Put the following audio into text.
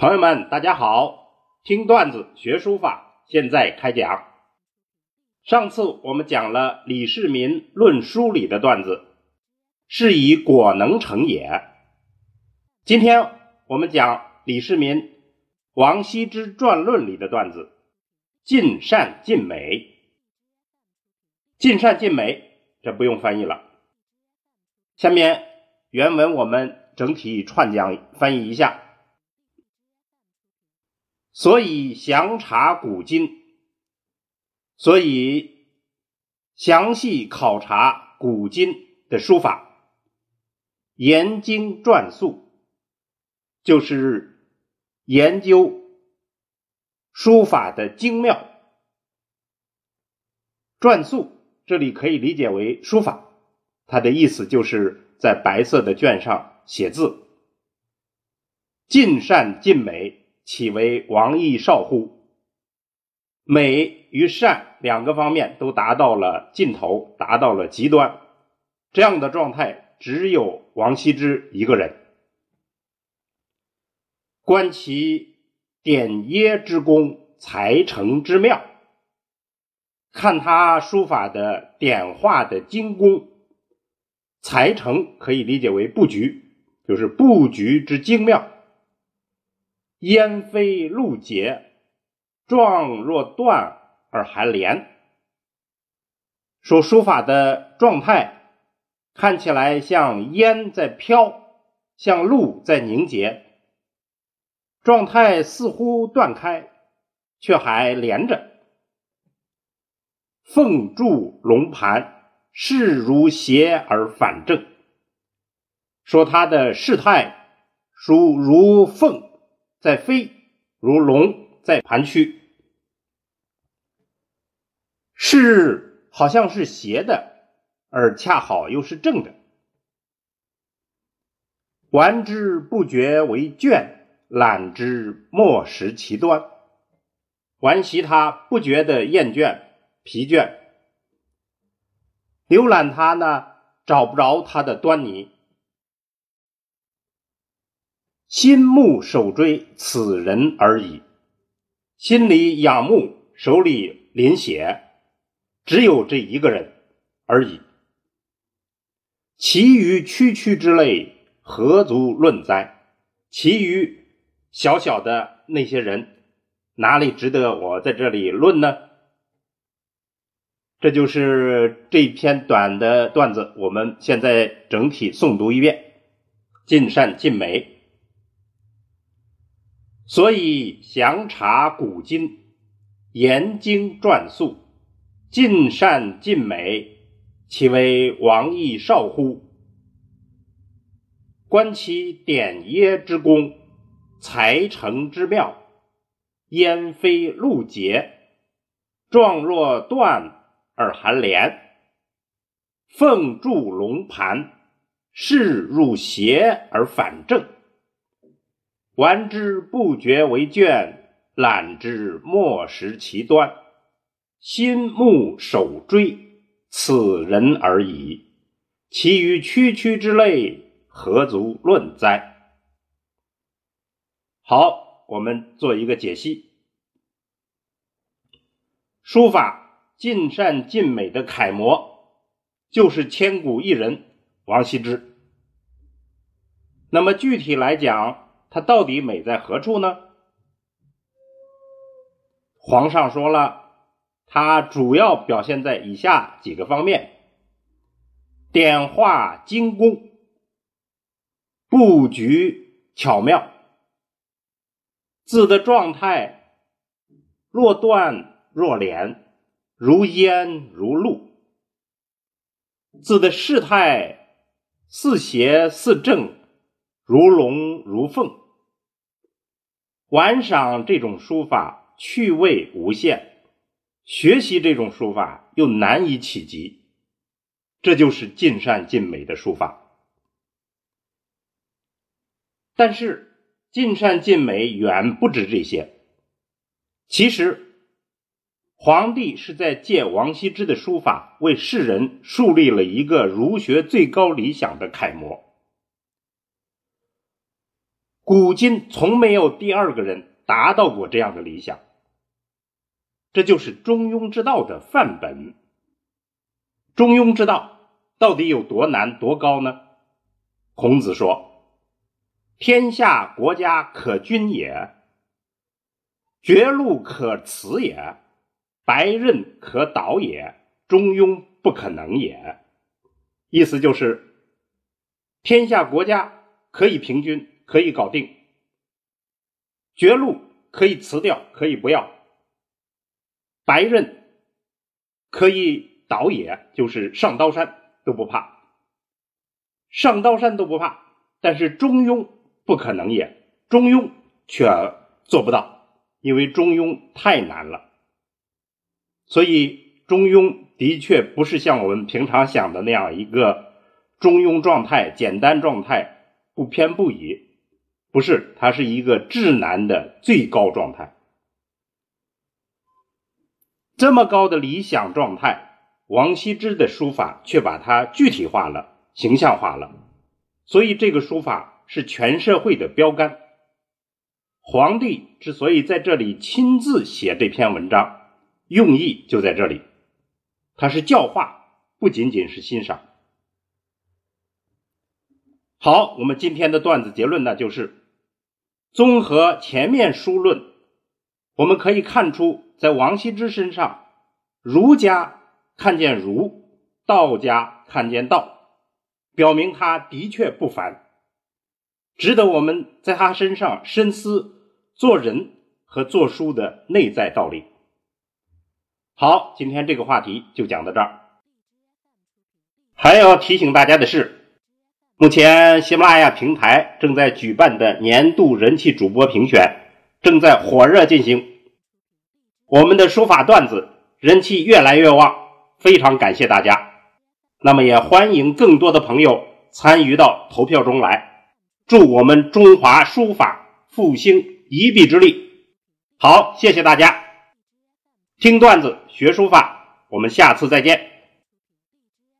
朋友们，大家好！听段子学书法，现在开讲。上次我们讲了李世民论书里的段子，是以果能成也。今天我们讲李世民王羲之传论里的段子，尽善尽美。尽善尽美，这不用翻译了。下面原文我们整体串讲翻译一下。所以详查古今，所以详细考察古今的书法，研经传素，就是研究书法的精妙。篆素这里可以理解为书法，它的意思就是在白色的卷上写字，尽善尽美。岂为王逸少乎？美与善两个方面都达到了尽头，达到了极端，这样的状态只有王羲之一个人。观其点耶之功，才成之妙，看他书法的点画的精工，才成可以理解为布局，就是布局之精妙。烟飞露结，状若断而还连。说书法的状态看起来像烟在飘，像露在凝结，状态似乎断开，却还连着。凤柱龙盘，势如斜而反正。说它的事态属如凤。在飞，如龙在盘曲，是好像是斜的，而恰好又是正的。玩之不觉为倦，懒之莫识其端。玩习它不觉得厌倦、疲倦，浏览它呢，找不着它的端倪。心目手追此人而已，心里仰慕，手里临写，只有这一个人而已。其余区区之类，何足论哉？其余小小的那些人，哪里值得我在这里论呢？这就是这篇短的段子，我们现在整体诵读一遍，尽善尽美。所以详查古今，研经撰述，尽善尽美，岂为王逸少乎？观其点耶之功，才成之妙，烟飞露结，状若断而含连，凤柱龙盘，势入斜而反正。玩之不觉为倦，懒之莫识其端。心目手追，此人而已。其余区区之类，何足论哉？好，我们做一个解析。书法尽善尽美的楷模，就是千古一人王羲之。那么具体来讲，它到底美在何处呢？皇上说了，它主要表现在以下几个方面：点画精工，布局巧妙，字的状态若断若连，如烟如露；字的事态似斜似正。如龙如凤，玩赏这种书法趣味无限，学习这种书法又难以企及，这就是尽善尽美的书法。但是尽善尽美远不止这些，其实皇帝是在借王羲之的书法为世人树立了一个儒学最高理想的楷模。古今从没有第二个人达到过这样的理想。这就是中庸之道的范本。中庸之道到底有多难多高呢？孔子说：“天下国家可君也，绝路可辞也，白刃可导也，中庸不可能也。”意思就是，天下国家可以平均，可以搞定；绝路可以辞掉，可以不要；白刃可以。倒也就是上刀山都不怕，上刀山都不怕，但是中庸不可能也，中庸却做不到，因为中庸太难了。所以中庸的确不是像我们平常想的那样一个中庸状态、简单状态、不偏不倚，不是，它是一个至难的最高状态。这么高的理想状态。王羲之的书法却把它具体化了、形象化了，所以这个书法是全社会的标杆。皇帝之所以在这里亲自写这篇文章，用意就在这里，他是教化，不仅仅是欣赏。好，我们今天的段子结论呢，就是综合前面书论，我们可以看出，在王羲之身上，儒家。看见儒，道家看见道，表明他的确不凡，值得我们在他身上深思做人和做书的内在道理。好，今天这个话题就讲到这儿。还要提醒大家的是，目前喜马拉雅平台正在举办的年度人气主播评选正在火热进行，我们的书法段子人气越来越旺。非常感谢大家，那么也欢迎更多的朋友参与到投票中来，助我们中华书法复兴一臂之力。好，谢谢大家，听段子学书法，我们下次再见。